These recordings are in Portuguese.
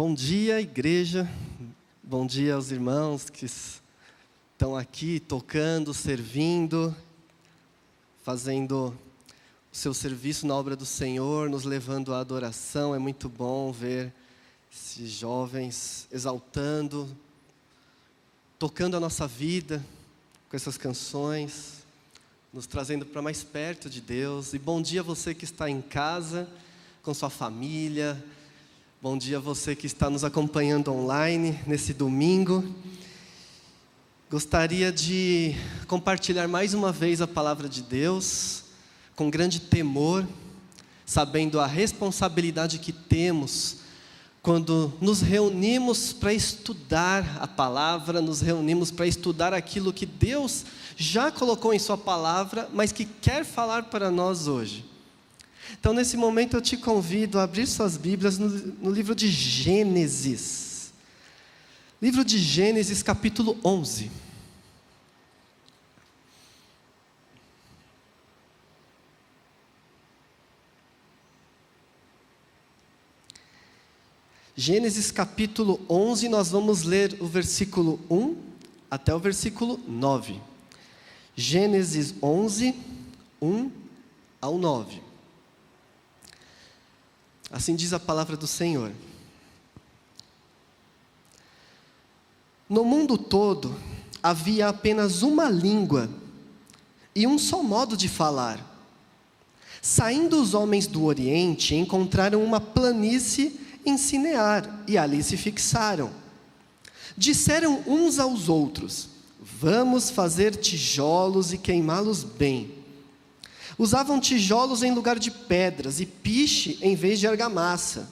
Bom dia, igreja. Bom dia aos irmãos que estão aqui tocando, servindo, fazendo o seu serviço na obra do Senhor, nos levando à adoração. É muito bom ver esses jovens exaltando, tocando a nossa vida com essas canções, nos trazendo para mais perto de Deus. E bom dia você que está em casa, com sua família. Bom dia você que está nos acompanhando online nesse domingo. Gostaria de compartilhar mais uma vez a palavra de Deus, com grande temor, sabendo a responsabilidade que temos quando nos reunimos para estudar a palavra, nos reunimos para estudar aquilo que Deus já colocou em Sua palavra, mas que quer falar para nós hoje. Então, nesse momento, eu te convido a abrir suas Bíblias no, no livro de Gênesis. Livro de Gênesis, capítulo 11. Gênesis capítulo 11, nós vamos ler o versículo 1 até o versículo 9. Gênesis 11, 1 ao 9. Assim diz a palavra do Senhor. No mundo todo havia apenas uma língua e um só modo de falar. Saindo os homens do Oriente, encontraram uma planície em Sinear, e ali se fixaram. Disseram uns aos outros: Vamos fazer tijolos e queimá-los bem. Usavam tijolos em lugar de pedras e piche em vez de argamassa.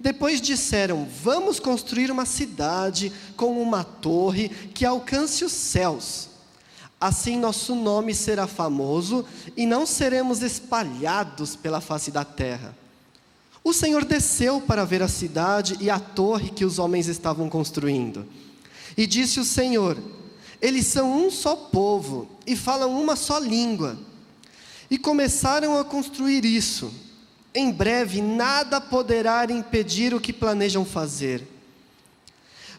Depois disseram: Vamos construir uma cidade com uma torre que alcance os céus. Assim nosso nome será famoso e não seremos espalhados pela face da terra. O Senhor desceu para ver a cidade e a torre que os homens estavam construindo. E disse o Senhor: Eles são um só povo e falam uma só língua. E começaram a construir isso. Em breve nada poderá impedir o que planejam fazer.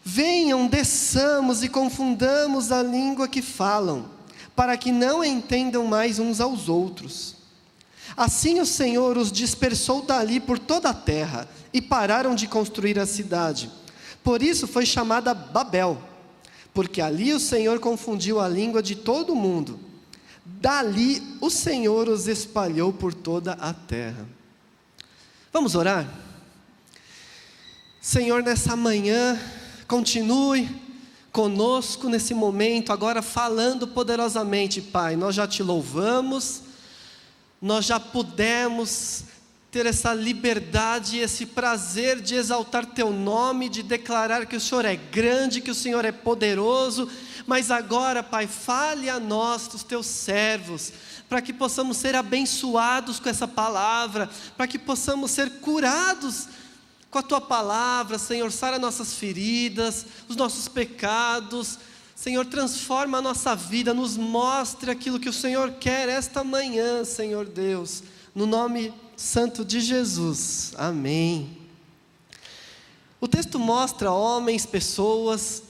Venham, desçamos e confundamos a língua que falam, para que não entendam mais uns aos outros. Assim o Senhor os dispersou dali por toda a terra e pararam de construir a cidade. Por isso foi chamada Babel, porque ali o Senhor confundiu a língua de todo o mundo. Dali o Senhor os espalhou por toda a terra. Vamos orar? Senhor, nessa manhã, continue conosco nesse momento, agora falando poderosamente, Pai. Nós já te louvamos nós já pudemos ter essa liberdade, esse prazer de exaltar Teu nome, de declarar que o Senhor é grande, que o Senhor é poderoso, mas agora, Pai, fale a nós, os Teus servos, para que possamos ser abençoados com essa palavra, para que possamos ser curados com a Tua palavra, Senhor, sara nossas feridas, os nossos pecados, Senhor, transforma a nossa vida, nos mostre aquilo que o Senhor quer esta manhã, Senhor Deus, no nome santo de Jesus. Amém. O texto mostra homens, pessoas,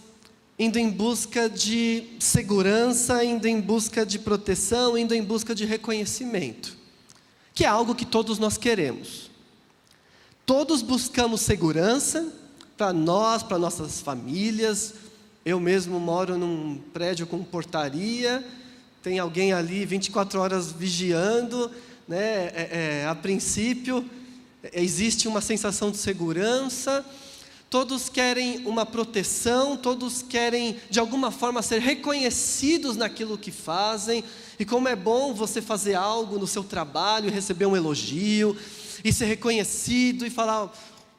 indo em busca de segurança, indo em busca de proteção, indo em busca de reconhecimento, que é algo que todos nós queremos. Todos buscamos segurança para nós, para nossas famílias, eu mesmo moro num prédio com portaria, tem alguém ali 24 horas vigiando, né? É, é, a princípio existe uma sensação de segurança, todos querem uma proteção, todos querem de alguma forma ser reconhecidos naquilo que fazem, e como é bom você fazer algo no seu trabalho, receber um elogio, e ser reconhecido e falar: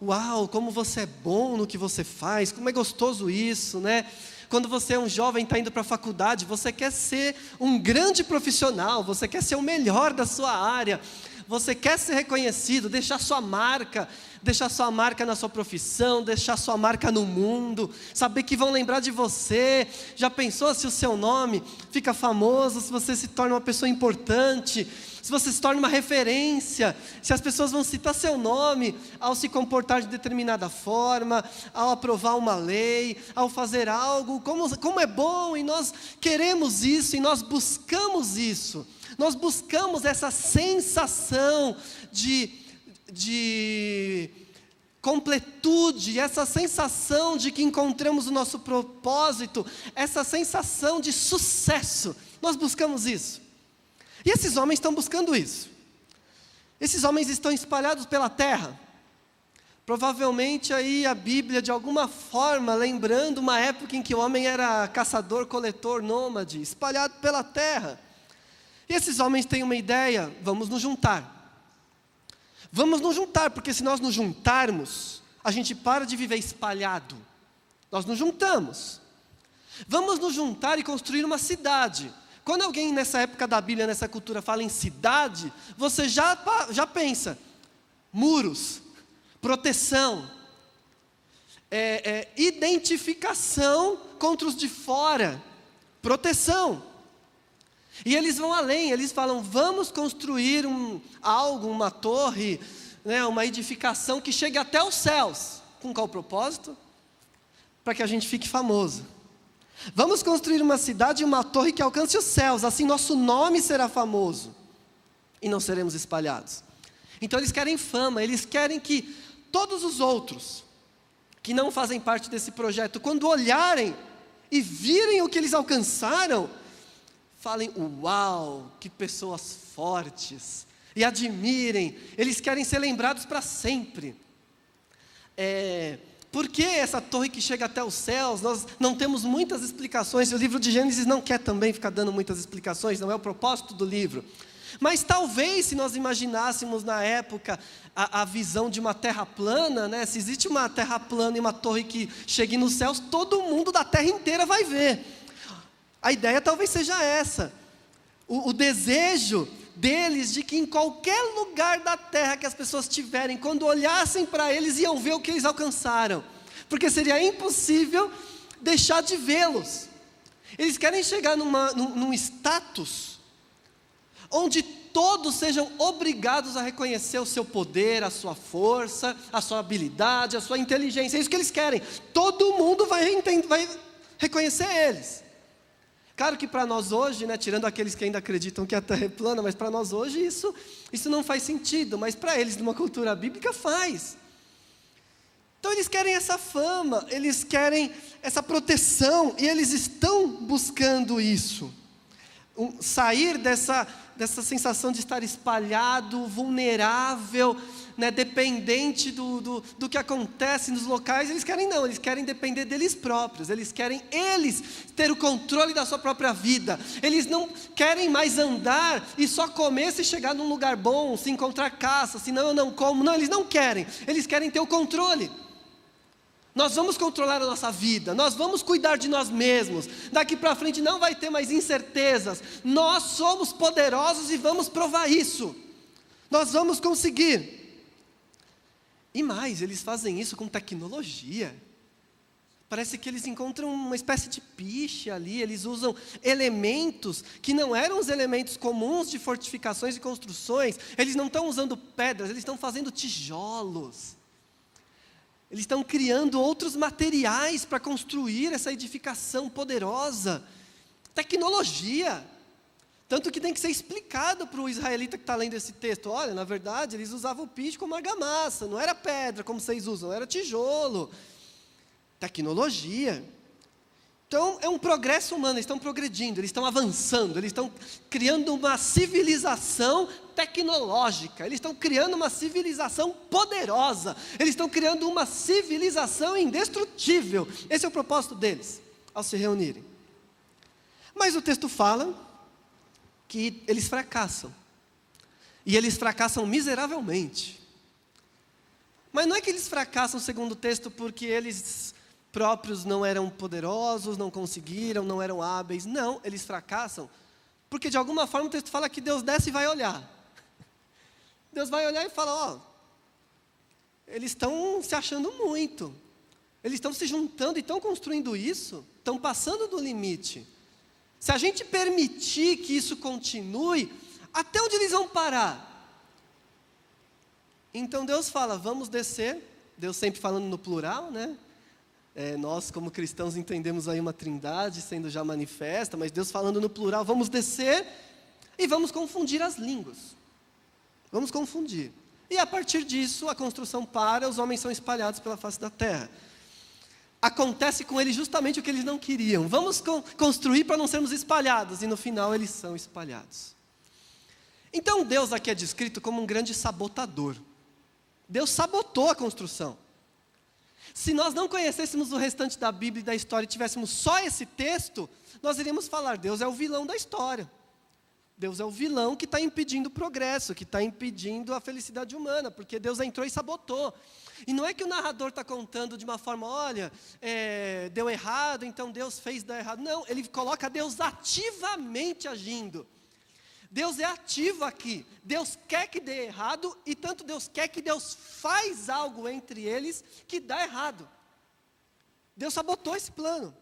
Uau, como você é bom no que você faz, como é gostoso isso, né? Quando você é um jovem, está indo para a faculdade, você quer ser um grande profissional, você quer ser o melhor da sua área, você quer ser reconhecido, deixar sua marca, deixar sua marca na sua profissão, deixar sua marca no mundo, saber que vão lembrar de você. Já pensou se o seu nome fica famoso, se você se torna uma pessoa importante, se você se torna uma referência, se as pessoas vão citar seu nome ao se comportar de determinada forma, ao aprovar uma lei, ao fazer algo, como, como é bom, e nós queremos isso, e nós buscamos isso. Nós buscamos essa sensação de, de completude, essa sensação de que encontramos o nosso propósito, essa sensação de sucesso. Nós buscamos isso. E esses homens estão buscando isso. Esses homens estão espalhados pela terra. Provavelmente aí a Bíblia, de alguma forma, lembrando uma época em que o homem era caçador, coletor, nômade, espalhado pela terra. E esses homens têm uma ideia: vamos nos juntar. Vamos nos juntar, porque se nós nos juntarmos, a gente para de viver espalhado. Nós nos juntamos. Vamos nos juntar e construir uma cidade. Quando alguém nessa época da Bíblia, nessa cultura, fala em cidade, você já, já pensa: muros, proteção, é, é, identificação contra os de fora, proteção. E eles vão além, eles falam: vamos construir um, algo, uma torre, né, uma edificação que chegue até os céus. Com qual propósito? Para que a gente fique famoso. Vamos construir uma cidade e uma torre que alcance os céus, assim nosso nome será famoso e não seremos espalhados. Então eles querem fama, eles querem que todos os outros que não fazem parte desse projeto, quando olharem e virem o que eles alcançaram, falem: Uau, que pessoas fortes! E admirem, eles querem ser lembrados para sempre. É, por que essa torre que chega até os céus? Nós não temos muitas explicações, o livro de Gênesis não quer também ficar dando muitas explicações, não é o propósito do livro. Mas talvez, se nós imaginássemos na época a, a, visão de uma terra plana, né? se existe uma terra plana e uma torre que chegue nos céus, todo mundo da terra inteira vai ver. A ideia talvez seja essa. O, o desejo deles de que em qualquer lugar da terra que as pessoas tiverem, quando olhassem para eles, iam ver o que eles alcançaram, porque seria impossível deixar de vê-los. Eles querem chegar numa, num, num status onde todos sejam obrigados a reconhecer o seu poder, a sua força, a sua habilidade, a sua inteligência. É isso que eles querem. Todo mundo vai, vai reconhecer eles. Claro que para nós hoje, né, tirando aqueles que ainda acreditam que a Terra é plana, mas para nós hoje isso, isso não faz sentido, mas para eles, numa cultura bíblica, faz. Então eles querem essa fama, eles querem essa proteção, e eles estão buscando isso. Um, sair dessa, dessa sensação de estar espalhado, vulnerável, né, dependente do, do, do que acontece nos locais, eles querem não, eles querem depender deles próprios, eles querem eles ter o controle da sua própria vida, eles não querem mais andar e só comer se chegar num lugar bom, se encontrar caça, senão eu não como, não, eles não querem, eles querem ter o controle. Nós vamos controlar a nossa vida, nós vamos cuidar de nós mesmos. Daqui para frente não vai ter mais incertezas. Nós somos poderosos e vamos provar isso. Nós vamos conseguir. E mais, eles fazem isso com tecnologia. Parece que eles encontram uma espécie de piche ali, eles usam elementos que não eram os elementos comuns de fortificações e construções. Eles não estão usando pedras, eles estão fazendo tijolos. Eles estão criando outros materiais para construir essa edificação poderosa. Tecnologia. Tanto que tem que ser explicado para o israelita que está lendo esse texto. Olha, na verdade, eles usavam o piche como argamassa, não era pedra como vocês usam, era tijolo. Tecnologia. Então, é um progresso humano, eles estão progredindo, eles estão avançando, eles estão criando uma civilização tecnológica, eles estão criando uma civilização poderosa, eles estão criando uma civilização indestrutível. Esse é o propósito deles, ao se reunirem. Mas o texto fala que eles fracassam. E eles fracassam miseravelmente. Mas não é que eles fracassam, segundo o texto, porque eles próprios não eram poderosos, não conseguiram, não eram hábeis. Não, eles fracassam porque de alguma forma o texto fala que Deus desce e vai olhar. Deus vai olhar e fala: Ó, eles estão se achando muito. Eles estão se juntando e estão construindo isso, estão passando do limite. Se a gente permitir que isso continue, até onde eles vão parar? Então Deus fala: vamos descer. Deus sempre falando no plural, né? É, nós, como cristãos, entendemos aí uma trindade sendo já manifesta, mas Deus falando no plural: vamos descer e vamos confundir as línguas. Vamos confundir. E a partir disso, a construção para, os homens são espalhados pela face da terra. Acontece com eles justamente o que eles não queriam. Vamos construir para não sermos espalhados, e no final eles são espalhados. Então Deus aqui é descrito como um grande sabotador. Deus sabotou a construção. Se nós não conhecêssemos o restante da Bíblia e da história e tivéssemos só esse texto, nós iríamos falar: Deus é o vilão da história. Deus é o vilão que está impedindo o progresso, que está impedindo a felicidade humana, porque Deus entrou e sabotou. E não é que o narrador está contando de uma forma, olha, é, deu errado, então Deus fez dar errado. Não, ele coloca Deus ativamente agindo. Deus é ativo aqui. Deus quer que dê errado, e tanto Deus quer que Deus faz algo entre eles que dá errado. Deus sabotou esse plano.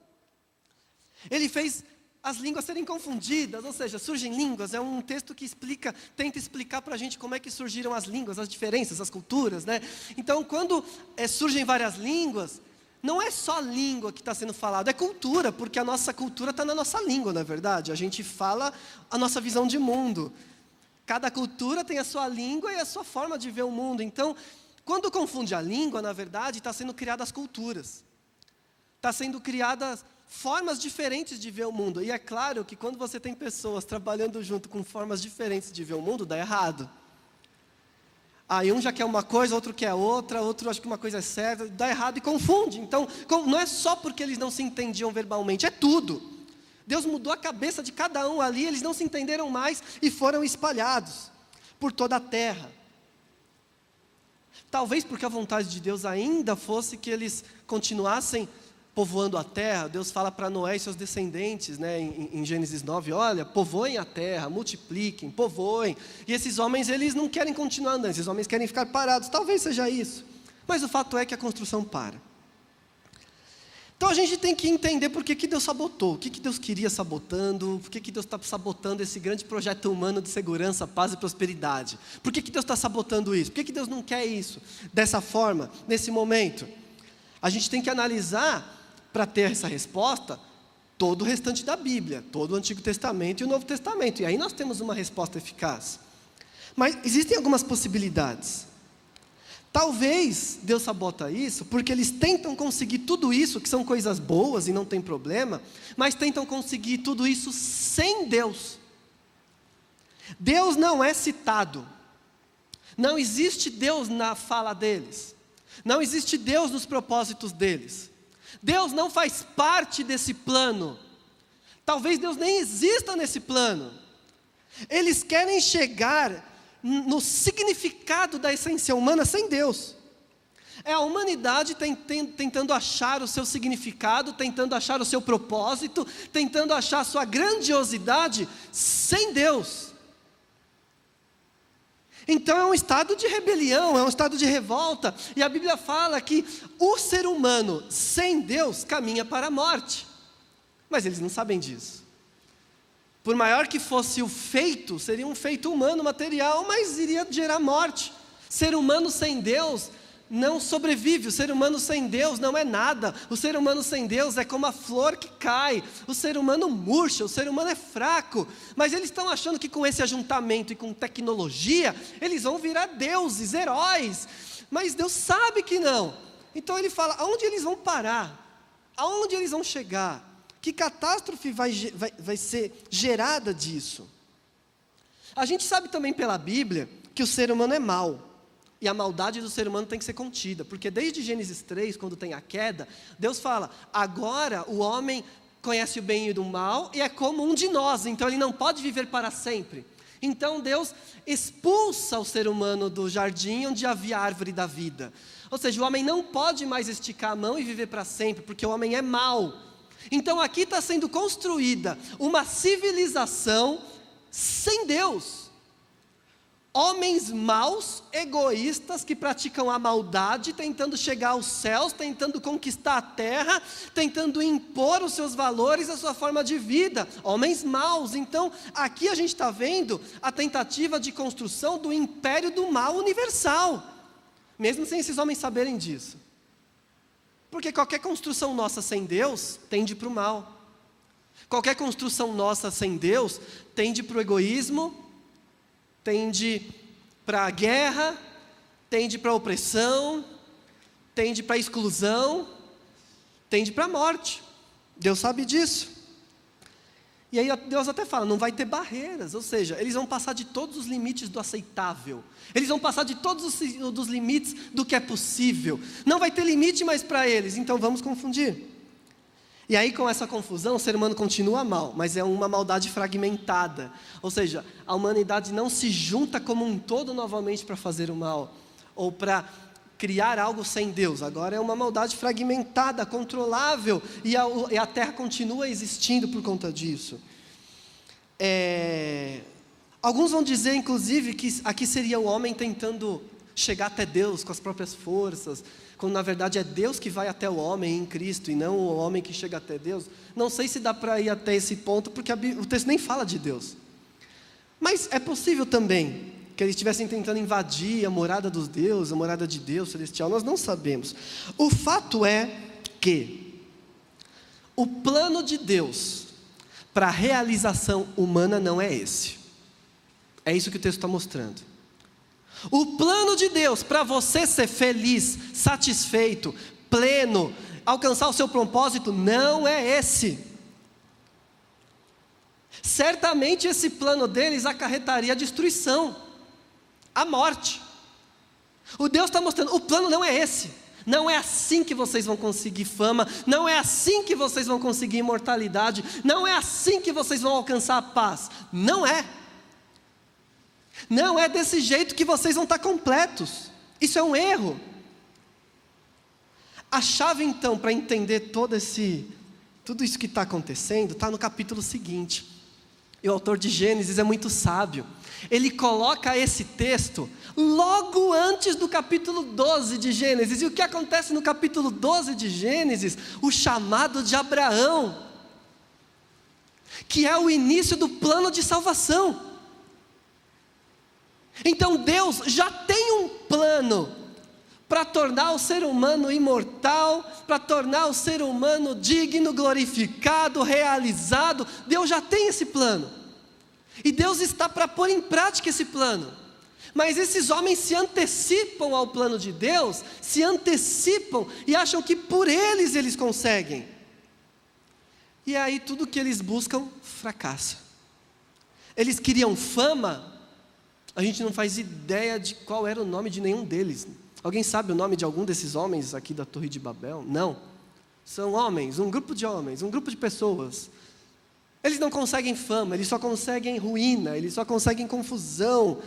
Ele fez as línguas serem confundidas, ou seja, surgem línguas, é um texto que explica, tenta explicar para a gente como é que surgiram as línguas, as diferenças, as culturas, né? Então, quando é, surgem várias línguas, não é só língua que está sendo falado, é cultura, porque a nossa cultura está na nossa língua, na verdade. A gente fala a nossa visão de mundo. Cada cultura tem a sua língua e a sua forma de ver o mundo. Então, quando confunde a língua, na verdade, está sendo criadas culturas. Está sendo criadas formas diferentes de ver o mundo. E é claro que quando você tem pessoas trabalhando junto com formas diferentes de ver o mundo, dá errado. Aí um já quer uma coisa, outro quer outra, outro acha que uma coisa é certa, dá errado e confunde. Então, não é só porque eles não se entendiam verbalmente, é tudo. Deus mudou a cabeça de cada um ali, eles não se entenderam mais e foram espalhados por toda a terra. Talvez porque a vontade de Deus ainda fosse que eles continuassem povoando a terra, Deus fala para Noé e seus descendentes, né, em, em, Gênesis 9, olha, povoem a terra, multipliquem, povoem. E esses homens, eles não querem continuar andando, esses homens querem ficar parados, talvez seja isso. Mas o fato é que a construção para. Então a gente tem que entender por que, que Deus sabotou, o que, que Deus queria sabotando, por que, que Deus está sabotando esse grande projeto humano de segurança, paz e prosperidade. Por que, que Deus está sabotando isso? Por que, que Deus não quer isso dessa forma, nesse momento? A gente tem que analisar para ter essa resposta todo o restante da Bíblia, todo o Antigo Testamento e o Novo Testamento. E aí nós temos uma resposta eficaz. Mas existem algumas possibilidades. Talvez Deus sabota isso porque eles tentam conseguir tudo isso, que são coisas boas e não tem problema, mas tentam conseguir tudo isso sem Deus. Deus não é citado. Não existe Deus na fala deles. Não existe Deus nos propósitos deles. Deus não faz parte desse plano. Talvez Deus nem exista nesse plano. Eles querem chegar no significado da essência humana sem Deus. É a humanidade tentando achar o seu significado, tentando achar o seu propósito, tentando achar a sua grandiosidade sem Deus. Então é um estado de rebelião, é um estado de revolta, e a Bíblia fala que o ser humano sem Deus caminha para a morte. Mas eles não sabem disso. Por maior que fosse o feito, seria um feito humano, material, mas iria gerar morte. Ser humano sem Deus não sobrevive. O ser humano sem Deus não é nada. O ser humano sem Deus é como a flor que cai. O ser humano murcha, o ser humano é fraco. Mas eles estão achando que com esse ajuntamento e com tecnologia, eles vão virar deuses, heróis. Mas Deus sabe que não. Então ele fala: aonde eles vão parar? Aonde eles vão chegar? Que catástrofe vai, vai, vai ser gerada disso? A gente sabe também pela Bíblia que o ser humano é mau. E a maldade do ser humano tem que ser contida, porque desde Gênesis 3, quando tem a queda, Deus fala: agora o homem conhece o bem e o mal e é como um de nós, então ele não pode viver para sempre. Então Deus expulsa o ser humano do jardim onde havia a árvore da vida. Ou seja, o homem não pode mais esticar a mão e viver para sempre, porque o homem é mau. Então aqui está sendo construída uma civilização sem Deus Homens maus, egoístas, que praticam a maldade, tentando chegar aos céus, tentando conquistar a terra, tentando impor os seus valores, a sua forma de vida. Homens maus. Então, aqui a gente está vendo a tentativa de construção do império do mal universal, mesmo sem esses homens saberem disso. Porque qualquer construção nossa sem Deus tende para o mal. Qualquer construção nossa sem Deus tende para o egoísmo, tende para a guerra, tende para a opressão, tende para a exclusão, tende para a morte. Deus sabe disso. E aí Deus até fala, não vai ter barreiras, ou seja, eles vão passar de todos os limites do aceitável. Eles vão passar de todos os dos limites do que é possível. Não vai ter limite mais para eles, então vamos confundir. E aí, com essa confusão, o ser humano continua mal, mas é uma maldade fragmentada. Ou seja, a humanidade não se junta como um todo novamente para fazer o mal, ou para criar algo sem Deus. Agora é uma maldade fragmentada, controlável, e a, e a terra continua existindo por conta disso. É... Alguns vão dizer, inclusive, que aqui seria o homem tentando chegar até Deus com as próprias forças, quando na verdade é Deus que vai até o homem em Cristo e não o homem que chega até Deus. Não sei se dá para ir até esse ponto, porque o texto nem fala de Deus. Mas é possível também que eles estivessem tentando invadir a morada dos deuses, a morada de Deus celestial, nós não sabemos. O fato é que o plano de Deus para a realização humana não é esse. É isso que o texto está mostrando. O plano de Deus para você ser feliz, satisfeito, pleno, alcançar o seu propósito não é esse. Certamente esse plano deles acarretaria a destruição, a morte. O Deus está mostrando, o plano não é esse. Não é assim que vocês vão conseguir fama, não é assim que vocês vão conseguir imortalidade, não é assim que vocês vão alcançar a paz. Não é. Não é desse jeito que vocês vão estar completos. Isso é um erro. A chave então para entender todo esse, tudo isso que está acontecendo está no capítulo seguinte. E o autor de Gênesis é muito sábio. Ele coloca esse texto logo antes do capítulo 12 de Gênesis. E o que acontece no capítulo 12 de Gênesis? O chamado de Abraão, que é o início do plano de salvação. Então Deus já tem um plano para tornar o ser humano imortal, para tornar o ser humano digno, glorificado, realizado. Deus já tem esse plano. E Deus está para pôr em prática esse plano. Mas esses homens se antecipam ao plano de Deus, se antecipam e acham que por eles eles conseguem. E aí tudo que eles buscam fracassa. Eles queriam fama, a gente não faz ideia de qual era o nome de nenhum deles. Alguém sabe o nome de algum desses homens aqui da Torre de Babel? Não. São homens, um grupo de homens, um grupo de pessoas. Eles não conseguem fama, eles só conseguem ruína, eles só conseguem confusão.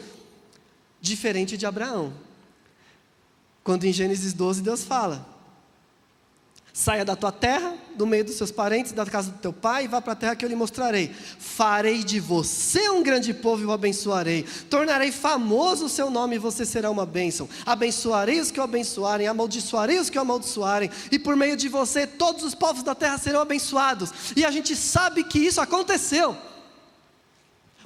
Diferente de Abraão. Quando em Gênesis 12 Deus fala: Saia da tua terra, do meio dos seus parentes, da casa do teu pai, e vá para a terra que eu lhe mostrarei. Farei de você um grande povo e o abençoarei. Tornarei famoso o seu nome e você será uma bênção. Abençoarei os que o abençoarem, amaldiçoarei os que o amaldiçoarem, e por meio de você todos os povos da terra serão abençoados. E a gente sabe que isso aconteceu.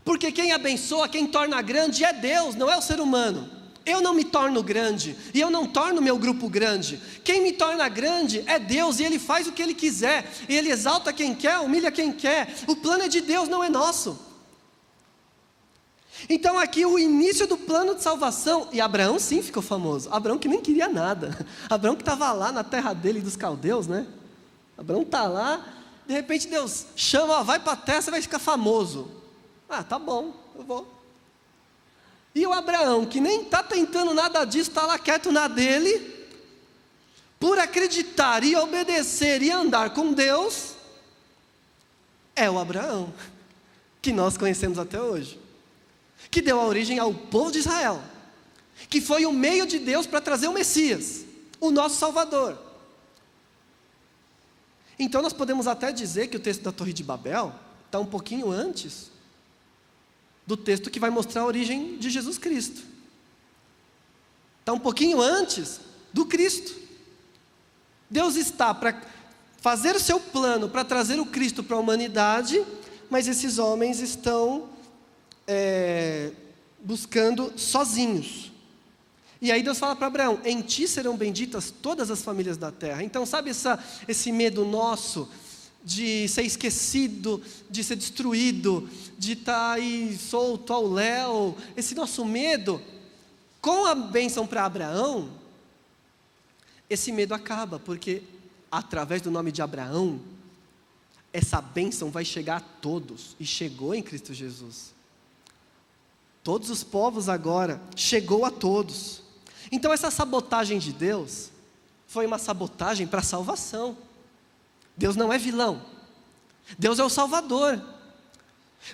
Porque quem abençoa, quem torna grande é Deus, não é o ser humano. Eu não me torno grande e eu não torno meu grupo grande. Quem me torna grande é Deus e Ele faz o que Ele quiser. Ele exalta quem quer, humilha quem quer. O plano é de Deus, não é nosso. Então aqui o início do plano de salvação, e Abraão sim ficou famoso. Abraão que nem queria nada. Abraão que estava lá na terra dele dos caldeus, né? Abraão está lá, de repente Deus chama, ó, vai para a terra, você vai ficar famoso. Ah, tá bom, eu vou. E o Abraão, que nem está tentando nada disso, está lá quieto na dele, por acreditar e obedecer e andar com Deus, é o Abraão, que nós conhecemos até hoje, que deu a origem ao povo de Israel, que foi o meio de Deus para trazer o Messias, o nosso Salvador. Então nós podemos até dizer que o texto da Torre de Babel está um pouquinho antes do texto que vai mostrar a origem de Jesus Cristo. Está um pouquinho antes do Cristo. Deus está para fazer o seu plano para trazer o Cristo para a humanidade, mas esses homens estão é, buscando sozinhos. E aí Deus fala para Abraão: Em ti serão benditas todas as famílias da terra. Então, sabe essa, esse medo nosso de ser esquecido, de ser destruído, de estar tá aí solto ao léu, esse nosso medo, com a bênção para Abraão, esse medo acaba, porque através do nome de Abraão, essa bênção vai chegar a todos, e chegou em Cristo Jesus. Todos os povos agora, chegou a todos. Então, essa sabotagem de Deus foi uma sabotagem para a salvação. Deus não é vilão, Deus é o Salvador.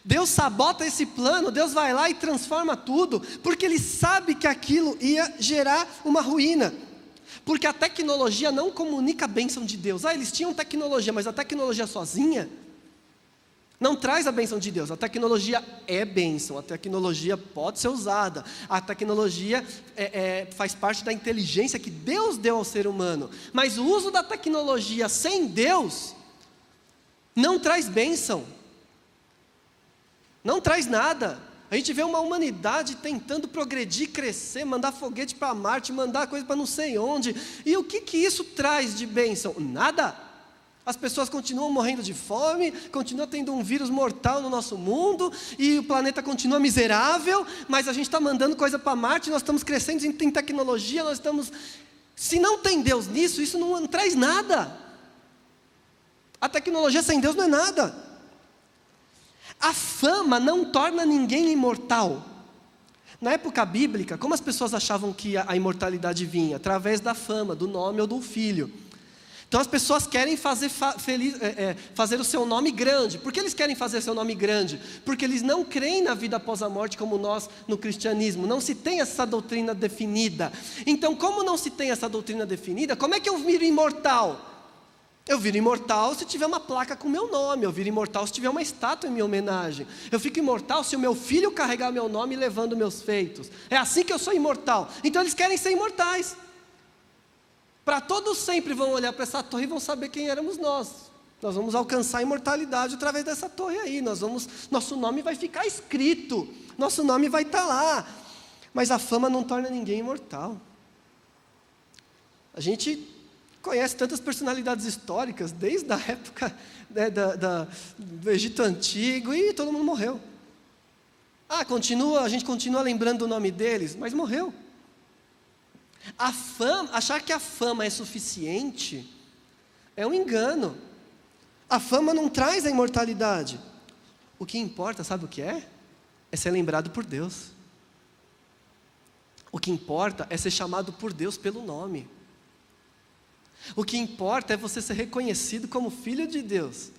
Deus sabota esse plano, Deus vai lá e transforma tudo, porque Ele sabe que aquilo ia gerar uma ruína. Porque a tecnologia não comunica a bênção de Deus. Ah, eles tinham tecnologia, mas a tecnologia sozinha não traz a bênção de Deus. A tecnologia é bênção, a tecnologia pode ser usada, a tecnologia é, é, faz parte da inteligência que Deus deu ao ser humano. Mas o uso da tecnologia sem Deus não traz bênção, não traz nada. A gente vê uma humanidade tentando progredir, crescer, mandar foguete para Marte, mandar coisa para não sei onde. E o que, que isso traz de bênção? Nada. As pessoas continuam morrendo de fome, continua tendo um vírus mortal no nosso mundo, e o planeta continua miserável, mas a gente está mandando coisa para Marte, nós estamos crescendo em tecnologia, nós estamos. Se não tem Deus nisso, isso não, não traz nada. A tecnologia sem Deus não é nada. A fama não torna ninguém imortal. Na época bíblica, como as pessoas achavam que a imortalidade vinha? Através da fama, do nome ou do filho. Então as pessoas querem fazer, fa feliz, é, é, fazer o seu nome grande. Por que eles querem fazer seu nome grande? Porque eles não creem na vida após a morte como nós no cristianismo. Não se tem essa doutrina definida. Então, como não se tem essa doutrina definida, como é que eu viro imortal? Eu viro imortal se tiver uma placa com meu nome, eu viro imortal se tiver uma estátua em minha homenagem. Eu fico imortal se o meu filho carregar meu nome levando meus feitos. É assim que eu sou imortal. Então eles querem ser imortais. Para todos sempre vão olhar para essa torre e vão saber quem éramos nós. Nós vamos alcançar a imortalidade através dessa torre aí. Nós vamos, nosso nome vai ficar escrito, nosso nome vai estar tá lá. Mas a fama não torna ninguém imortal. A gente conhece tantas personalidades históricas, desde a época né, da, da, do Egito Antigo, e todo mundo morreu. Ah, continua, a gente continua lembrando o nome deles, mas morreu. A fama, achar que a fama é suficiente é um engano. A fama não traz a imortalidade. O que importa, sabe o que é? É ser lembrado por Deus. O que importa é ser chamado por Deus pelo nome. O que importa é você ser reconhecido como filho de Deus.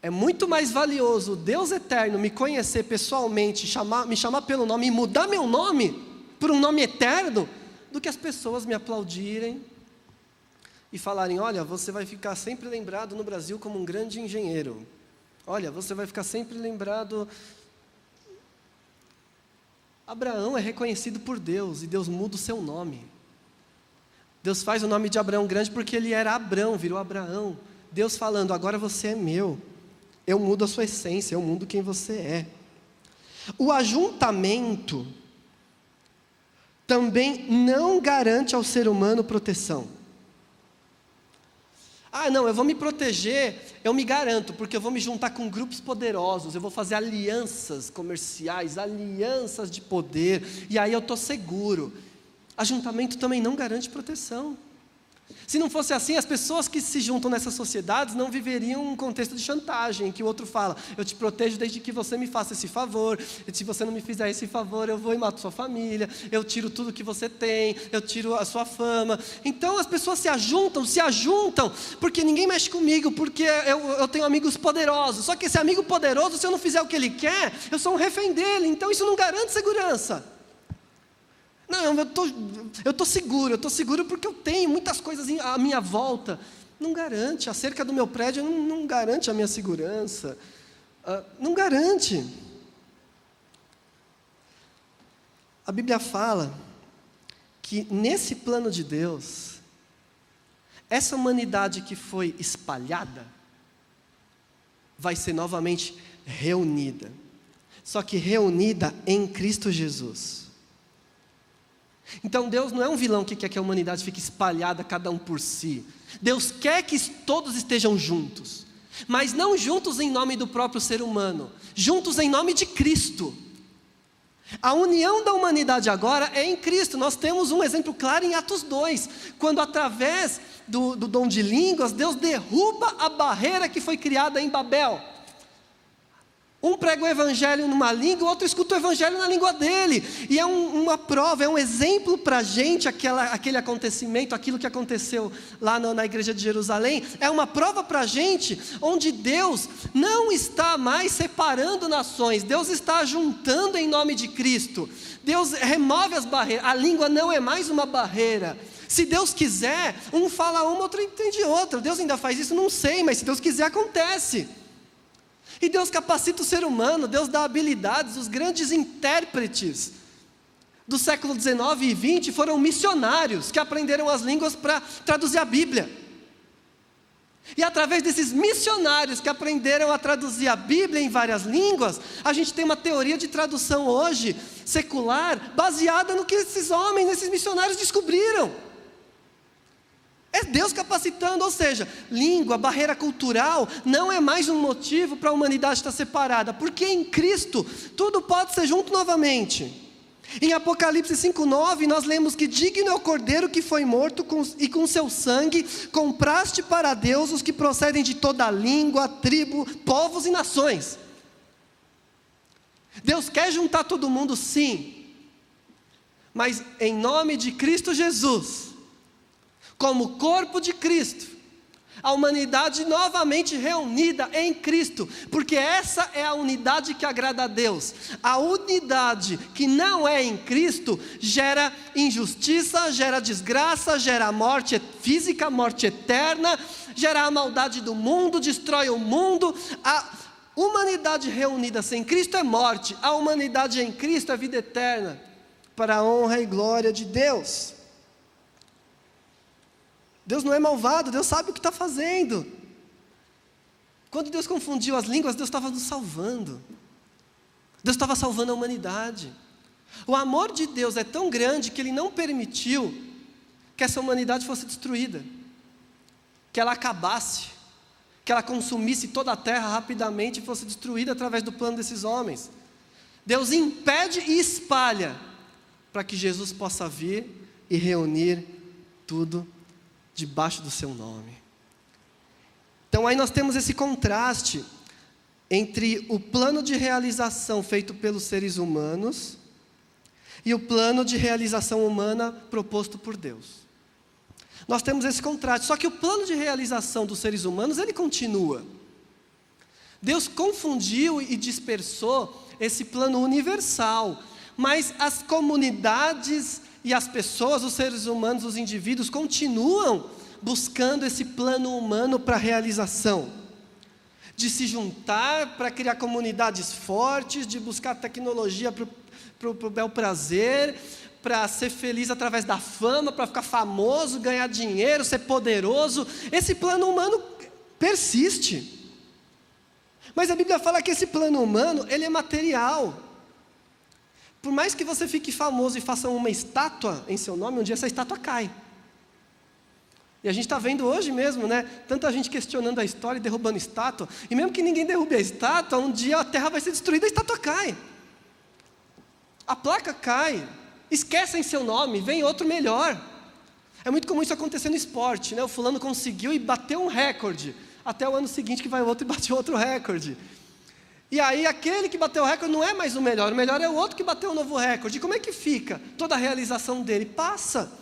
É muito mais valioso Deus eterno me conhecer pessoalmente, chamar, me chamar pelo nome e mudar meu nome por um nome eterno, do que as pessoas me aplaudirem e falarem: olha, você vai ficar sempre lembrado no Brasil como um grande engenheiro. Olha, você vai ficar sempre lembrado. Abraão é reconhecido por Deus e Deus muda o seu nome. Deus faz o nome de Abraão grande porque ele era Abrão, virou Abraão. Deus falando: agora você é meu. Eu mudo a sua essência, eu mudo quem você é. O ajuntamento também não garante ao ser humano proteção. Ah, não, eu vou me proteger, eu me garanto, porque eu vou me juntar com grupos poderosos, eu vou fazer alianças comerciais, alianças de poder, e aí eu estou seguro. Ajuntamento também não garante proteção. Se não fosse assim, as pessoas que se juntam nessas sociedades não viveriam um contexto de chantagem, em que o outro fala: Eu te protejo desde que você me faça esse favor, se você não me fizer esse favor, eu vou e mato sua família, eu tiro tudo que você tem, eu tiro a sua fama. Então as pessoas se ajuntam, se ajuntam, porque ninguém mexe comigo, porque eu, eu tenho amigos poderosos. Só que esse amigo poderoso, se eu não fizer o que ele quer, eu sou um refém dele, então isso não garante segurança. Não, eu tô, eu tô seguro, eu tô seguro porque eu tenho muitas coisas à minha volta. Não garante, a cerca do meu prédio não, não garante a minha segurança. Uh, não garante. A Bíblia fala que nesse plano de Deus, essa humanidade que foi espalhada vai ser novamente reunida. Só que reunida em Cristo Jesus. Então Deus não é um vilão que quer que a humanidade fique espalhada, cada um por si. Deus quer que todos estejam juntos, mas não juntos em nome do próprio ser humano, juntos em nome de Cristo. A união da humanidade agora é em Cristo. Nós temos um exemplo claro em Atos 2, quando através do, do dom de línguas, Deus derruba a barreira que foi criada em Babel. Um prega o evangelho numa língua, o outro escuta o evangelho na língua dele. E é um, uma prova, é um exemplo para a gente aquela, aquele acontecimento, aquilo que aconteceu lá na, na igreja de Jerusalém. É uma prova para a gente onde Deus não está mais separando nações, Deus está juntando em nome de Cristo. Deus remove as barreiras, a língua não é mais uma barreira. Se Deus quiser, um fala uma, outro entende outra. Deus ainda faz isso? Não sei, mas se Deus quiser, acontece. E Deus capacita o ser humano, Deus dá habilidades, os grandes intérpretes do século XIX e XX foram missionários que aprenderam as línguas para traduzir a Bíblia. E através desses missionários que aprenderam a traduzir a Bíblia em várias línguas, a gente tem uma teoria de tradução hoje, secular, baseada no que esses homens, esses missionários descobriram. É Deus capacitando, ou seja, língua, barreira cultural, não é mais um motivo para a humanidade estar separada, porque em Cristo tudo pode ser junto novamente. Em Apocalipse 5,9, nós lemos que digno é o cordeiro que foi morto com, e com seu sangue compraste para Deus os que procedem de toda língua, tribo, povos e nações. Deus quer juntar todo mundo, sim, mas em nome de Cristo Jesus como corpo de Cristo, a humanidade novamente reunida em Cristo, porque essa é a unidade que agrada a Deus. A unidade que não é em Cristo gera injustiça, gera desgraça, gera morte física, morte eterna, gera a maldade do mundo, destrói o mundo. A humanidade reunida sem Cristo é morte, a humanidade em Cristo é vida eterna, para a honra e glória de Deus. Deus não é malvado, Deus sabe o que está fazendo. Quando Deus confundiu as línguas, Deus estava nos salvando. Deus estava salvando a humanidade. O amor de Deus é tão grande que Ele não permitiu que essa humanidade fosse destruída, que ela acabasse, que ela consumisse toda a terra rapidamente e fosse destruída através do plano desses homens. Deus impede e espalha para que Jesus possa vir e reunir tudo debaixo do seu nome. Então aí nós temos esse contraste entre o plano de realização feito pelos seres humanos e o plano de realização humana proposto por Deus. Nós temos esse contraste, só que o plano de realização dos seres humanos, ele continua. Deus confundiu e dispersou esse plano universal, mas as comunidades e as pessoas, os seres humanos, os indivíduos, continuam buscando esse plano humano para realização. De se juntar para criar comunidades fortes, de buscar tecnologia para o bel prazer, para ser feliz através da fama, para ficar famoso, ganhar dinheiro, ser poderoso. Esse plano humano persiste. Mas a Bíblia fala que esse plano humano, ele é material. Por mais que você fique famoso e faça uma estátua em seu nome, um dia essa estátua cai. E a gente está vendo hoje mesmo, né? Tanta gente questionando a história e derrubando estátua. E mesmo que ninguém derrube a estátua, um dia a terra vai ser destruída e a estátua cai. A placa cai. Esquecem seu nome, vem outro melhor. É muito comum isso acontecer no esporte, né? O fulano conseguiu e bateu um recorde. Até o ano seguinte que vai outro e bate outro recorde. E aí aquele que bateu o recorde não é mais o melhor, o melhor é o outro que bateu o novo recorde. E como é que fica toda a realização dele? Passa.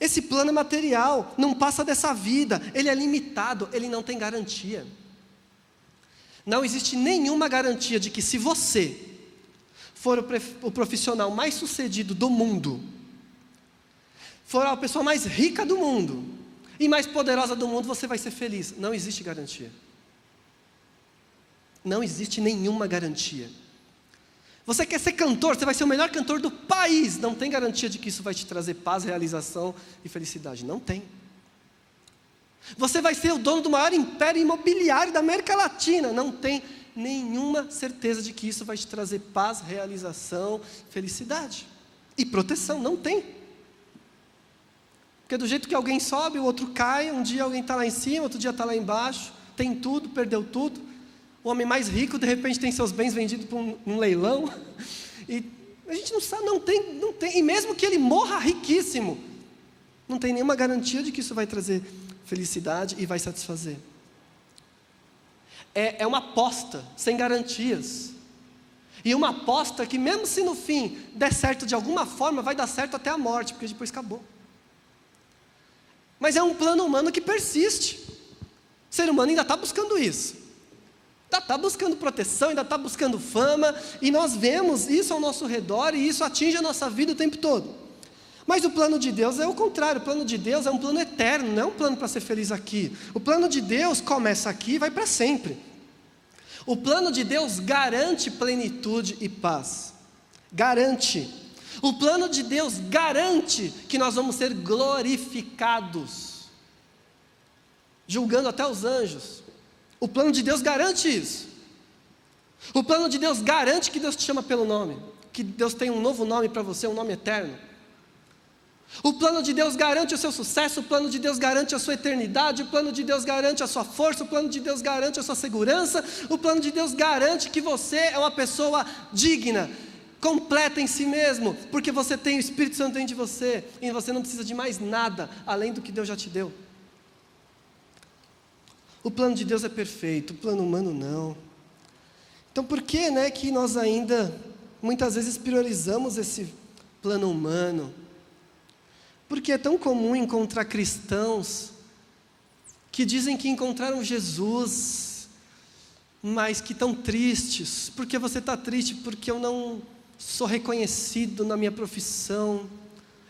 Esse plano é material, não passa dessa vida, ele é limitado, ele não tem garantia. Não existe nenhuma garantia de que se você for o profissional mais sucedido do mundo, for a pessoa mais rica do mundo e mais poderosa do mundo, você vai ser feliz. Não existe garantia. Não existe nenhuma garantia. Você quer ser cantor, você vai ser o melhor cantor do país. Não tem garantia de que isso vai te trazer paz, realização e felicidade. Não tem. Você vai ser o dono do maior império imobiliário da América Latina. Não tem nenhuma certeza de que isso vai te trazer paz, realização, felicidade e proteção. Não tem. Porque do jeito que alguém sobe, o outro cai, um dia alguém está lá em cima, outro dia está lá embaixo, tem tudo, perdeu tudo. O homem mais rico, de repente, tem seus bens vendidos por um, um leilão. E a gente não sabe, não tem, não tem. E mesmo que ele morra riquíssimo, não tem nenhuma garantia de que isso vai trazer felicidade e vai satisfazer. É, é uma aposta sem garantias. E uma aposta que, mesmo se no fim der certo de alguma forma, vai dar certo até a morte, porque depois acabou. Mas é um plano humano que persiste. O ser humano ainda está buscando isso. Está buscando proteção, ainda está buscando fama, e nós vemos isso ao nosso redor, e isso atinge a nossa vida o tempo todo. Mas o plano de Deus é o contrário, o plano de Deus é um plano eterno, não é um plano para ser feliz aqui. O plano de Deus começa aqui e vai para sempre. O plano de Deus garante plenitude e paz. Garante. O plano de Deus garante que nós vamos ser glorificados, julgando até os anjos. O plano de Deus garante isso. O plano de Deus garante que Deus te chama pelo nome, que Deus tem um novo nome para você, um nome eterno. O plano de Deus garante o seu sucesso, o plano de Deus garante a sua eternidade, o plano de Deus garante a sua força, o plano de Deus garante a sua segurança, o plano de Deus garante que você é uma pessoa digna, completa em si mesmo, porque você tem o Espírito Santo dentro de você e você não precisa de mais nada além do que Deus já te deu. O plano de Deus é perfeito, o plano humano não. Então, por que, né, que nós ainda muitas vezes priorizamos esse plano humano? Porque é tão comum encontrar cristãos que dizem que encontraram Jesus, mas que estão tristes. Porque você está triste? Porque eu não sou reconhecido na minha profissão.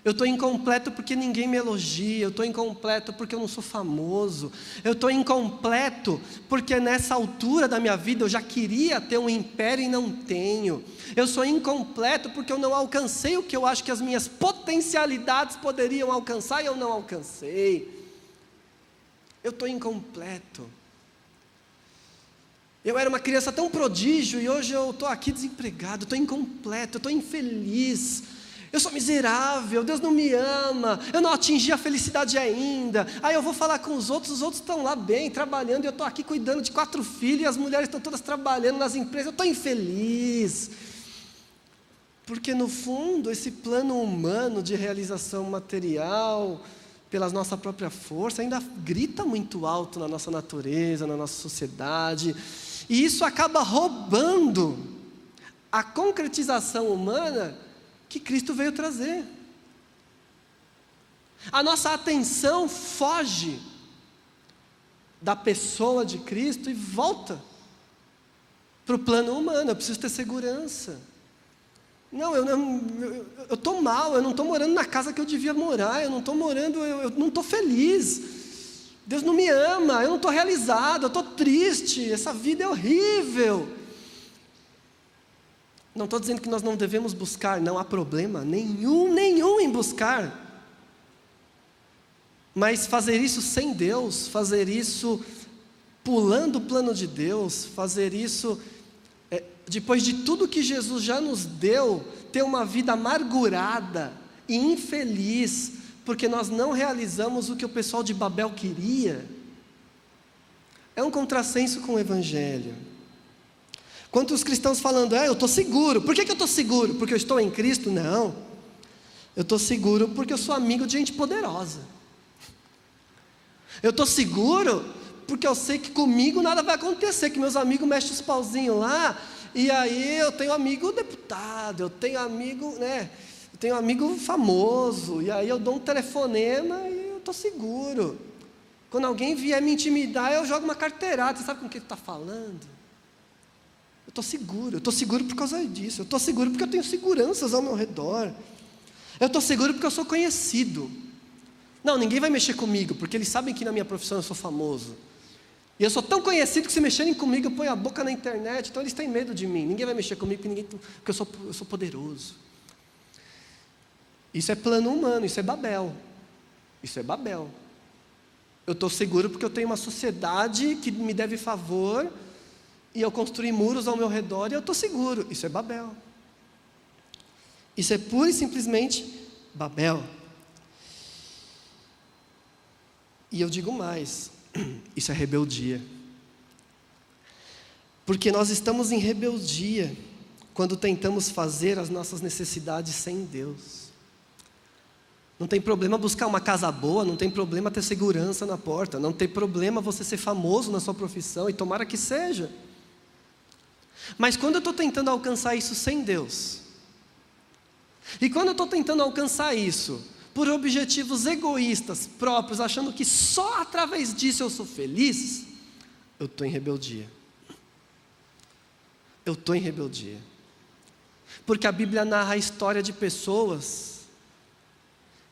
Eu estou incompleto porque ninguém me elogia. Eu estou incompleto porque eu não sou famoso. Eu estou incompleto porque nessa altura da minha vida eu já queria ter um império e não tenho. Eu sou incompleto porque eu não alcancei o que eu acho que as minhas potencialidades poderiam alcançar e eu não alcancei. Eu estou incompleto. Eu era uma criança tão prodígio e hoje eu estou aqui desempregado, estou incompleto, estou infeliz. Eu sou miserável, Deus não me ama, eu não atingi a felicidade ainda. Aí eu vou falar com os outros, os outros estão lá bem, trabalhando, e eu estou aqui cuidando de quatro filhos, e as mulheres estão todas trabalhando nas empresas, eu estou infeliz. Porque no fundo, esse plano humano de realização material, pela nossa própria força, ainda grita muito alto na nossa natureza, na nossa sociedade. E isso acaba roubando a concretização humana que Cristo veio trazer. A nossa atenção foge da pessoa de Cristo e volta para o plano humano. Eu preciso ter segurança. Não, eu estou mal, eu não estou morando na casa que eu devia morar, eu não estou morando, eu, eu não estou feliz. Deus não me ama, eu não estou realizado, eu estou triste, essa vida é horrível. Não estou dizendo que nós não devemos buscar, não há problema nenhum, nenhum em buscar. Mas fazer isso sem Deus, fazer isso pulando o plano de Deus, fazer isso é, depois de tudo que Jesus já nos deu, ter uma vida amargurada e infeliz, porque nós não realizamos o que o pessoal de Babel queria, é um contrassenso com o Evangelho. Quantos cristãos falando, é, eu estou seguro. Por que, que eu estou seguro? Porque eu estou em Cristo? Não. Eu estou seguro porque eu sou amigo de gente poderosa. Eu estou seguro porque eu sei que comigo nada vai acontecer, que meus amigos mexem os pauzinhos lá, e aí eu tenho amigo deputado, eu tenho amigo, né? Eu tenho amigo famoso, e aí eu dou um telefonema e eu estou seguro. Quando alguém vier me intimidar, eu jogo uma carteirada. Você sabe com o que ele está falando? Estou seguro, eu estou seguro por causa disso. Eu estou seguro porque eu tenho seguranças ao meu redor. Eu estou seguro porque eu sou conhecido. Não, ninguém vai mexer comigo, porque eles sabem que na minha profissão eu sou famoso. E eu sou tão conhecido que se mexerem comigo, eu ponho a boca na internet, então eles têm medo de mim. Ninguém vai mexer comigo porque, ninguém, porque eu, sou, eu sou poderoso. Isso é plano humano, isso é Babel. Isso é Babel. Eu estou seguro porque eu tenho uma sociedade que me deve favor e eu construí muros ao meu redor e eu estou seguro. Isso é Babel. Isso é pura e simplesmente Babel. E eu digo mais: isso é rebeldia. Porque nós estamos em rebeldia quando tentamos fazer as nossas necessidades sem Deus. Não tem problema buscar uma casa boa, não tem problema ter segurança na porta, não tem problema você ser famoso na sua profissão, e tomara que seja. Mas quando eu estou tentando alcançar isso sem Deus, e quando eu estou tentando alcançar isso por objetivos egoístas próprios, achando que só através disso eu sou feliz, eu estou em rebeldia. Eu estou em rebeldia. Porque a Bíblia narra a história de pessoas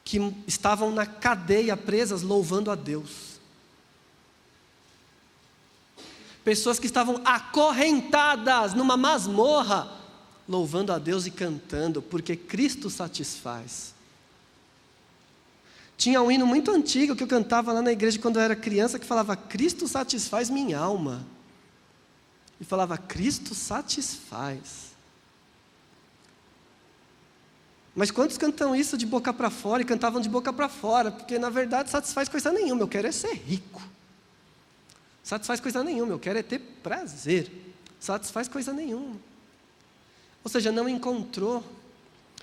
que estavam na cadeia presas louvando a Deus. Pessoas que estavam acorrentadas numa masmorra, louvando a Deus e cantando, porque Cristo satisfaz. Tinha um hino muito antigo que eu cantava lá na igreja quando eu era criança que falava: Cristo satisfaz minha alma. E falava: Cristo satisfaz. Mas quantos cantam isso de boca para fora e cantavam de boca para fora? Porque na verdade satisfaz coisa nenhuma, eu quero é ser rico. Satisfaz coisa nenhuma, eu quero é ter prazer. Satisfaz coisa nenhuma. Ou seja, não encontrou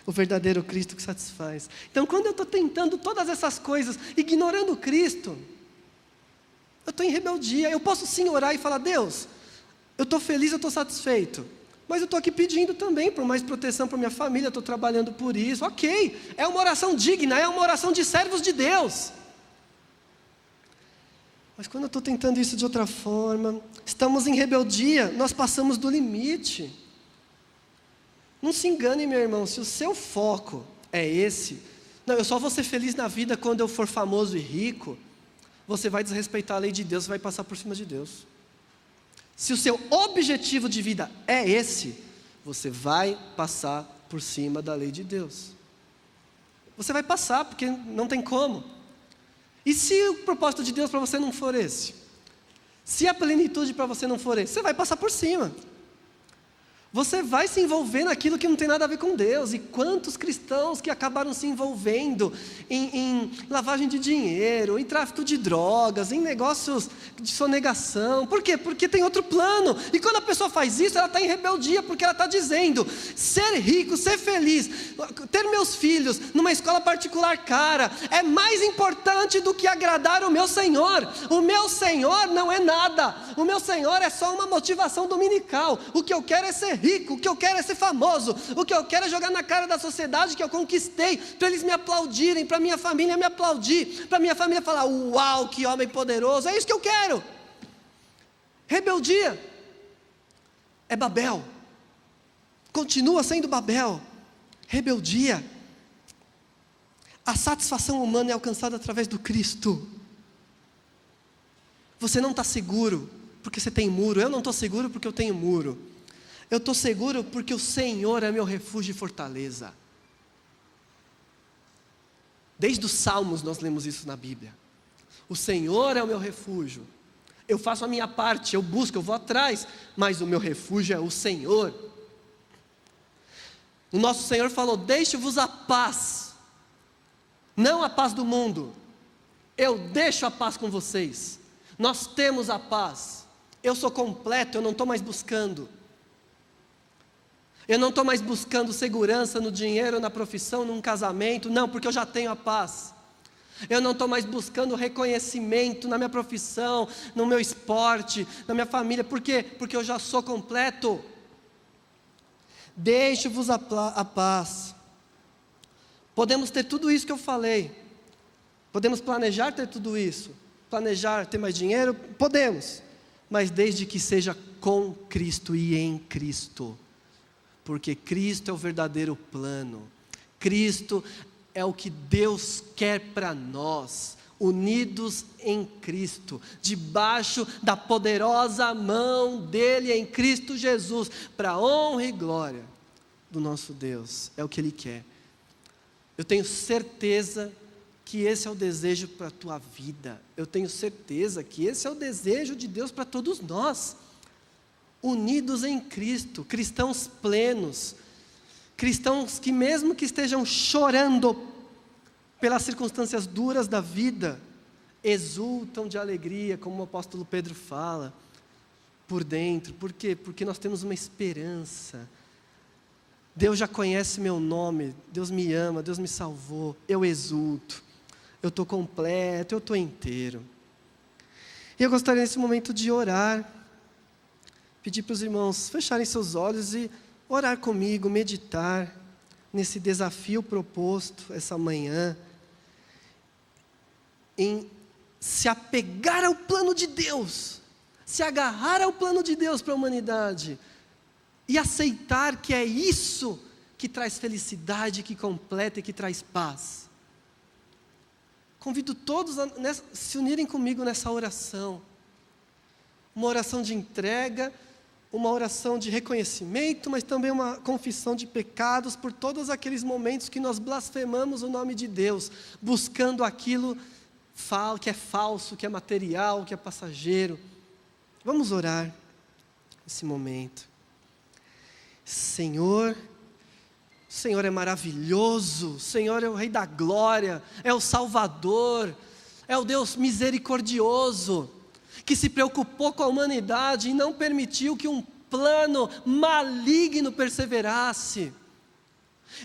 o verdadeiro Cristo que satisfaz. Então, quando eu estou tentando todas essas coisas, ignorando Cristo, eu estou em rebeldia. Eu posso sim orar e falar: Deus, eu estou feliz, eu estou satisfeito. Mas eu estou aqui pedindo também por mais proteção para minha família, estou trabalhando por isso. Ok, é uma oração digna, é uma oração de servos de Deus. Mas quando eu estou tentando isso de outra forma, estamos em rebeldia, nós passamos do limite. Não se engane, meu irmão, se o seu foco é esse, não, eu só vou ser feliz na vida quando eu for famoso e rico, você vai desrespeitar a lei de Deus, vai passar por cima de Deus. Se o seu objetivo de vida é esse, você vai passar por cima da lei de Deus. Você vai passar, porque não tem como. E se o propósito de Deus para você não for esse? Se a plenitude para você não for esse, você vai passar por cima. Você vai se envolver naquilo que não tem nada a ver com Deus. E quantos cristãos que acabaram se envolvendo em, em, lavagem de dinheiro, em tráfico de drogas, em negócios de sonegação. Por quê? Porque tem outro plano. E quando a pessoa faz isso, ela está em rebeldia, porque ela está dizendo: ser rico, ser feliz, ter meus filhos numa escola particular cara, é mais importante do que agradar o meu Senhor. O meu Senhor não é nada. O meu Senhor é só uma motivação dominical. O que eu quero é ser rico, o que eu quero é ser famoso, o que eu quero é jogar na cara da sociedade que eu conquistei, para eles me aplaudirem, para minha família me aplaudir, para minha família falar: Uau, que homem poderoso, é isso que eu quero. Rebeldia é Babel, continua sendo Babel, rebeldia. A satisfação humana é alcançada através do Cristo. Você não está seguro porque você tem muro, eu não estou seguro porque eu tenho muro. Eu estou seguro porque o Senhor é meu refúgio e fortaleza. Desde os Salmos nós lemos isso na Bíblia. O Senhor é o meu refúgio. Eu faço a minha parte, eu busco, eu vou atrás, mas o meu refúgio é o Senhor. O nosso Senhor falou: Deixe-vos a paz, não a paz do mundo. Eu deixo a paz com vocês. Nós temos a paz. Eu sou completo, eu não estou mais buscando. Eu não estou mais buscando segurança no dinheiro, na profissão, num casamento, não, porque eu já tenho a paz. Eu não estou mais buscando reconhecimento na minha profissão, no meu esporte, na minha família, por quê? Porque eu já sou completo. Deixe-vos a, a paz. Podemos ter tudo isso que eu falei, podemos planejar ter tudo isso, planejar ter mais dinheiro, podemos, mas desde que seja com Cristo e em Cristo porque Cristo é o verdadeiro plano. Cristo é o que Deus quer para nós. unidos em Cristo, debaixo da poderosa mão dele em Cristo Jesus, para honra e glória do nosso Deus. É o que ele quer. Eu tenho certeza que esse é o desejo para a tua vida. Eu tenho certeza que esse é o desejo de Deus para todos nós. Unidos em Cristo, cristãos plenos, cristãos que, mesmo que estejam chorando pelas circunstâncias duras da vida, exultam de alegria, como o apóstolo Pedro fala, por dentro. Por quê? Porque nós temos uma esperança. Deus já conhece meu nome, Deus me ama, Deus me salvou, eu exulto, eu estou completo, eu estou inteiro. E eu gostaria nesse momento de orar, pedir para os irmãos fecharem seus olhos e orar comigo, meditar nesse desafio proposto essa manhã em se apegar ao plano de Deus, se agarrar ao plano de Deus para a humanidade e aceitar que é isso que traz felicidade, que completa e que traz paz. Convido todos a se unirem comigo nessa oração. Uma oração de entrega, uma oração de reconhecimento, mas também uma confissão de pecados por todos aqueles momentos que nós blasfemamos o nome de Deus, buscando aquilo que é falso, que é material, que é passageiro. Vamos orar nesse momento. Senhor, o Senhor é maravilhoso, o Senhor é o Rei da glória, é o Salvador, é o Deus misericordioso, que se preocupou com a humanidade e não permitiu que um plano maligno perseverasse.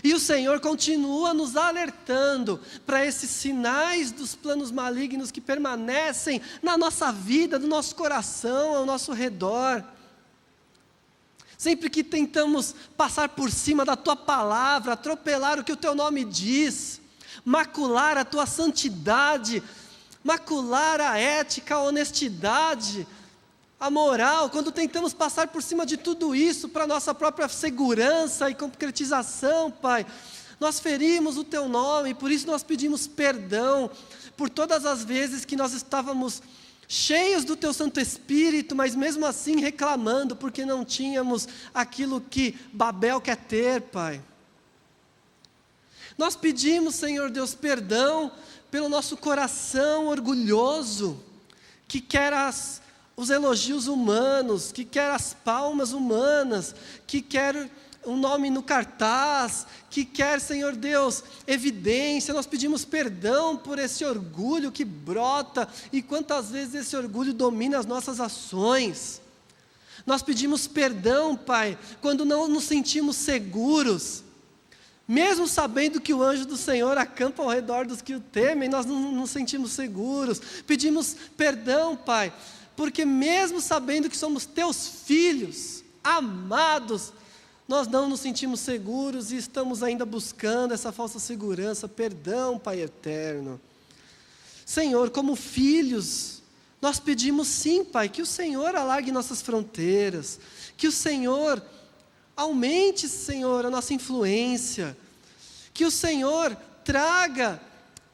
E o Senhor continua nos alertando para esses sinais dos planos malignos que permanecem na nossa vida, no nosso coração, ao nosso redor. Sempre que tentamos passar por cima da tua palavra, atropelar o que o teu nome diz, macular a tua santidade, macular a ética, a honestidade, a moral, quando tentamos passar por cima de tudo isso para nossa própria segurança e concretização, Pai, nós ferimos o Teu nome, por isso nós pedimos perdão por todas as vezes que nós estávamos cheios do Teu Santo Espírito, mas mesmo assim reclamando porque não tínhamos aquilo que Babel quer ter, Pai. Nós pedimos, Senhor Deus, perdão pelo nosso coração orgulhoso, que quer as os elogios humanos, que quer as palmas humanas, que quer um nome no cartaz, que quer, Senhor Deus, evidência. Nós pedimos perdão por esse orgulho que brota e quantas vezes esse orgulho domina as nossas ações. Nós pedimos perdão, Pai, quando não nos sentimos seguros. Mesmo sabendo que o anjo do Senhor acampa ao redor dos que o temem, nós não nos sentimos seguros. Pedimos perdão, Pai, porque mesmo sabendo que somos teus filhos, amados, nós não nos sentimos seguros e estamos ainda buscando essa falsa segurança. Perdão, Pai eterno. Senhor, como filhos, nós pedimos sim, Pai, que o Senhor alargue nossas fronteiras, que o Senhor aumente, Senhor, a nossa influência, que o Senhor traga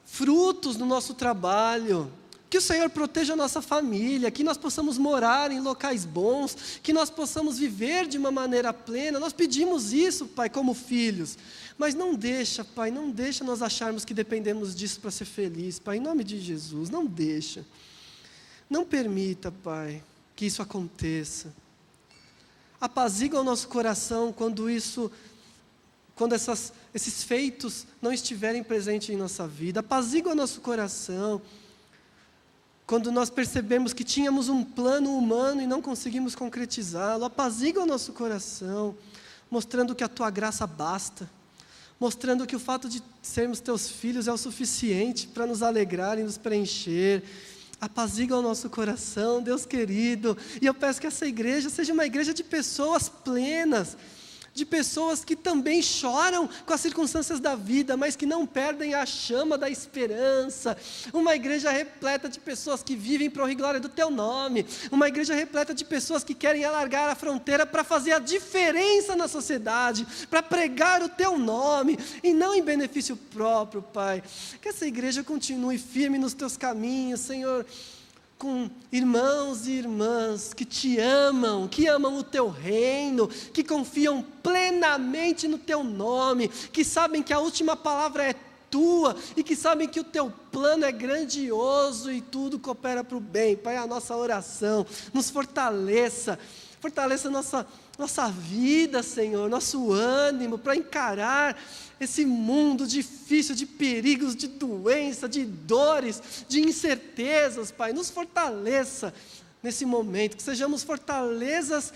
frutos no nosso trabalho, que o Senhor proteja a nossa família, que nós possamos morar em locais bons, que nós possamos viver de uma maneira plena. Nós pedimos isso, Pai, como filhos. Mas não deixa, Pai, não deixa nós acharmos que dependemos disso para ser feliz, Pai, em nome de Jesus, não deixa. Não permita, Pai, que isso aconteça. Apazigua o nosso coração quando isso quando essas, esses feitos não estiverem presentes em nossa vida. Apazigua o nosso coração quando nós percebemos que tínhamos um plano humano e não conseguimos concretizá-lo, apazigua o nosso coração, mostrando que a tua graça basta, mostrando que o fato de sermos teus filhos é o suficiente para nos alegrar e nos preencher. Apazigua o nosso coração, Deus querido, e eu peço que essa igreja seja uma igreja de pessoas plenas, de pessoas que também choram com as circunstâncias da vida, mas que não perdem a chama da esperança. Uma igreja repleta de pessoas que vivem para a glória do teu nome. Uma igreja repleta de pessoas que querem alargar a fronteira para fazer a diferença na sociedade, para pregar o teu nome e não em benefício próprio, Pai. Que essa igreja continue firme nos teus caminhos, Senhor com irmãos e irmãs que te amam, que amam o teu reino, que confiam plenamente no teu nome, que sabem que a última palavra é tua e que sabem que o teu plano é grandioso e tudo coopera para o bem. Pai, a nossa oração nos fortaleça, fortaleça nossa nossa vida, Senhor, nosso ânimo para encarar esse mundo difícil de perigos, de doença, de dores, de incertezas, Pai. Nos fortaleça nesse momento, que sejamos fortalezas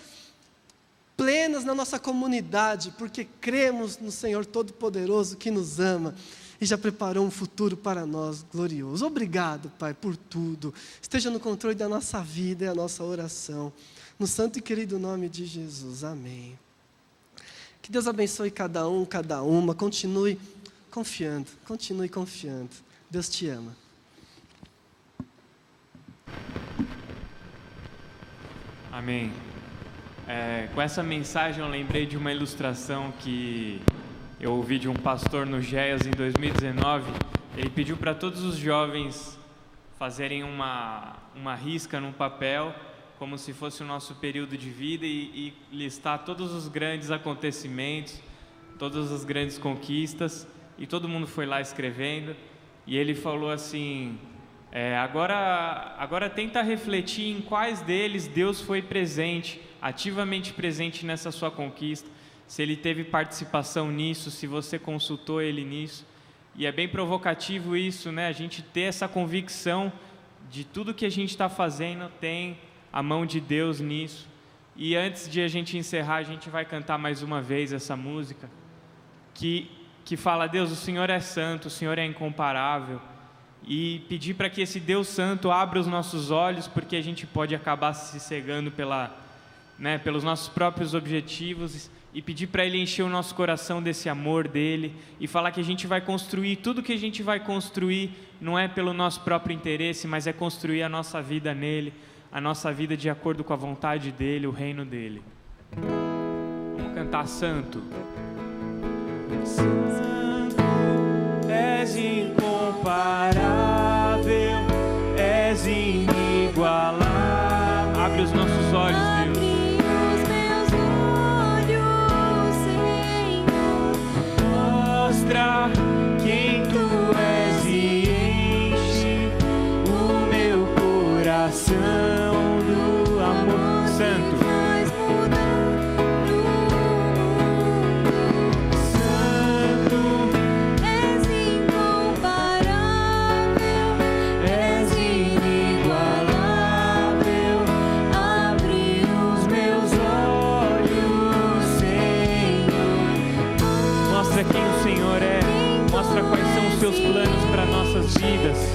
plenas na nossa comunidade, porque cremos no Senhor Todo-Poderoso que nos ama e já preparou um futuro para nós glorioso. Obrigado, Pai, por tudo. Esteja no controle da nossa vida e a nossa oração. No santo e querido nome de Jesus. Amém. Que Deus abençoe cada um, cada uma. Continue confiando, continue confiando. Deus te ama. Amém. É, com essa mensagem eu lembrei de uma ilustração que eu ouvi de um pastor no GEAS em 2019. Ele pediu para todos os jovens fazerem uma, uma risca num papel como se fosse o nosso período de vida e, e listar todos os grandes acontecimentos, todas as grandes conquistas, e todo mundo foi lá escrevendo. E ele falou assim: é, agora, agora tenta refletir em quais deles Deus foi presente, ativamente presente nessa sua conquista, se ele teve participação nisso, se você consultou ele nisso. E é bem provocativo isso, né? A gente ter essa convicção de tudo que a gente está fazendo tem a mão de Deus nisso. E antes de a gente encerrar, a gente vai cantar mais uma vez essa música que que fala: Deus, o Senhor é santo, o Senhor é incomparável. E pedir para que esse Deus santo abra os nossos olhos, porque a gente pode acabar se cegando pela, né, pelos nossos próprios objetivos e pedir para Ele encher o nosso coração desse amor dele e falar que a gente vai construir tudo que a gente vai construir não é pelo nosso próprio interesse, mas é construir a nossa vida nele a nossa vida de acordo com a vontade dEle, o reino dEle. Vamos cantar Santo. Santo, és incomparável, confiar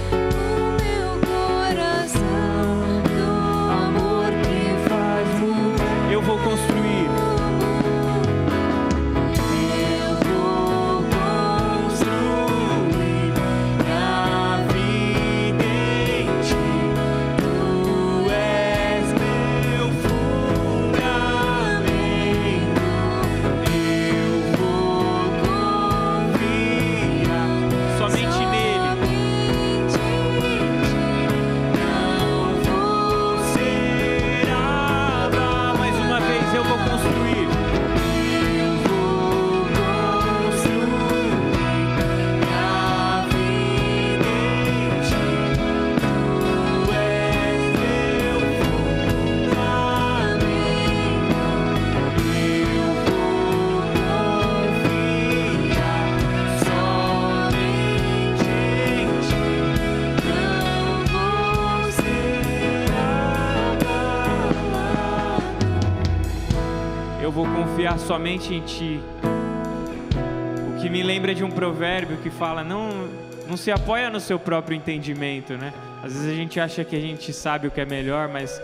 somente em Ti. O que me lembra de um provérbio que fala: não, não se apoia no seu próprio entendimento, né? Às vezes a gente acha que a gente sabe o que é melhor, mas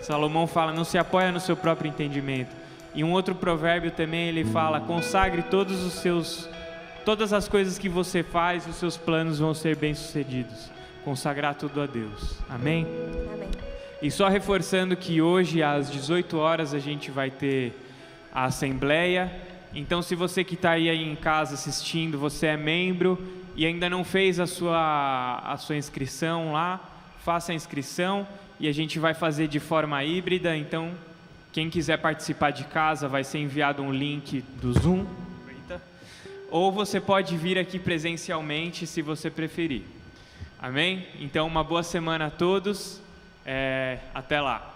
Salomão fala: não se apoia no seu próprio entendimento. E um outro provérbio também ele fala: consagre todos os seus, todas as coisas que você faz, os seus planos vão ser bem sucedidos. Consagrar tudo a Deus. Amém. Amém. E só reforçando que hoje às 18 horas a gente vai ter a assembleia. Então, se você que está aí em casa assistindo, você é membro e ainda não fez a sua, a sua inscrição lá, faça a inscrição e a gente vai fazer de forma híbrida. Então, quem quiser participar de casa, vai ser enviado um link do Zoom. Ou você pode vir aqui presencialmente, se você preferir. Amém? Então, uma boa semana a todos. É, até lá.